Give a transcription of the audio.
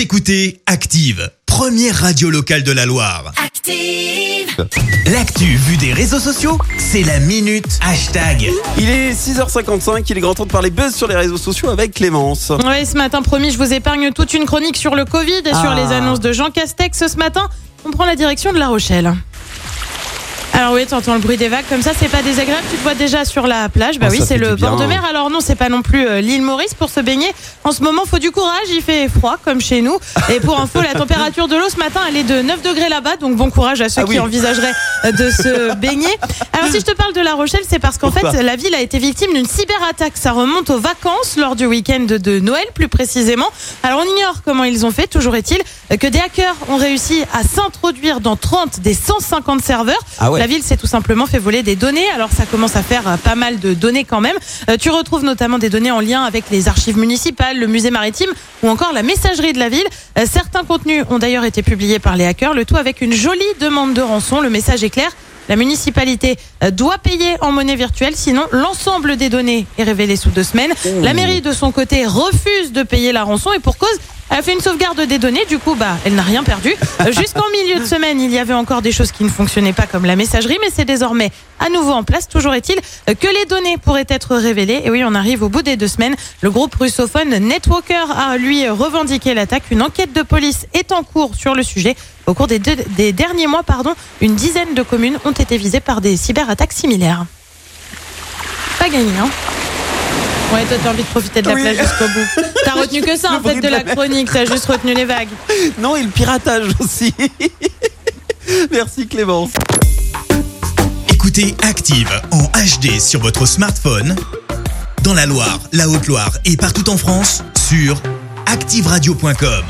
Vous écoutez Active, première radio locale de la Loire. Active. L'actu vue des réseaux sociaux, c'est la minute hashtag. Il est 6h55, il est grand temps de parler buzz sur les réseaux sociaux avec Clémence. Oui, ce matin, promis, je vous épargne toute une chronique sur le Covid et sur Ah. les annonces de Jean Castex. Ce matin, on prend la direction de La Rochelle. Alors oui, t'entends le bruit des vagues comme ça, c'est pas désagréable. Tu te vois déjà sur la plage. Bah Oh, oui, c'est le bien. bord de mer. Alors non, c'est pas non plus euh, l'île Maurice pour se baigner. En ce moment, faut du courage. Il fait froid comme chez nous. Et pour info, la température de l'eau ce matin, elle est de 9 degrés là-bas. Donc bon courage à ceux Ah qui oui. envisageraient euh, de se baigner. Alors si je te parle de La Rochelle, c'est parce qu'en fait, la ville a été victime d'une cyberattaque. Ça remonte aux vacances lors du week-end de Noël, plus précisément. Alors on ignore comment ils ont fait. Toujours est-il euh, que des hackers ont réussi à s'introduire dans 30 des 150 serveurs. Ah ouais. La ville s'est tout simplement fait voler des données. Alors ça commence à faire euh, pas mal de données quand même. Euh, tu retrouves notamment des données en lien avec les archives municipales, le musée maritime ou encore la messagerie de la ville. Euh, certains contenus ont d'ailleurs été publiés par les hackers, le tout avec une jolie demande de rançon. Le message est clair. La municipalité doit payer en monnaie virtuelle, sinon l'ensemble des données est révélé sous deux semaines. La mairie, de son côté, refuse de payer la rançon et pour cause, elle a fait une sauvegarde des données, du coup, bah, elle n'a rien perdu. Euh, Jusqu'en milieu de semaine, il y avait encore des choses qui ne fonctionnaient pas comme la messagerie, mais c'est désormais à nouveau en place. Toujours est-il euh, que les données pourraient être révélées. Et oui, on arrive au bout des deux semaines. Le groupe russophone Netwalker a, lui, revendiqué l'attaque. Une enquête de police est en cours sur le sujet. Au cours des, deux- des derniers mois, pardon, une dizaine de communes ont été visées par des cyberattaques similaires. Pas gagné, hein Ouais, toi, t'as envie de profiter de la Oui. plage jusqu'au bout. T'as retenu que ça, Le en fait, de de la la chronique. T'as juste retenu les vagues. Non, et le piratage aussi. Merci Clémence. Écoutez Active en HD sur votre smartphone, dans la Loire, la Haute-Loire et partout en France, sur activeradio.com.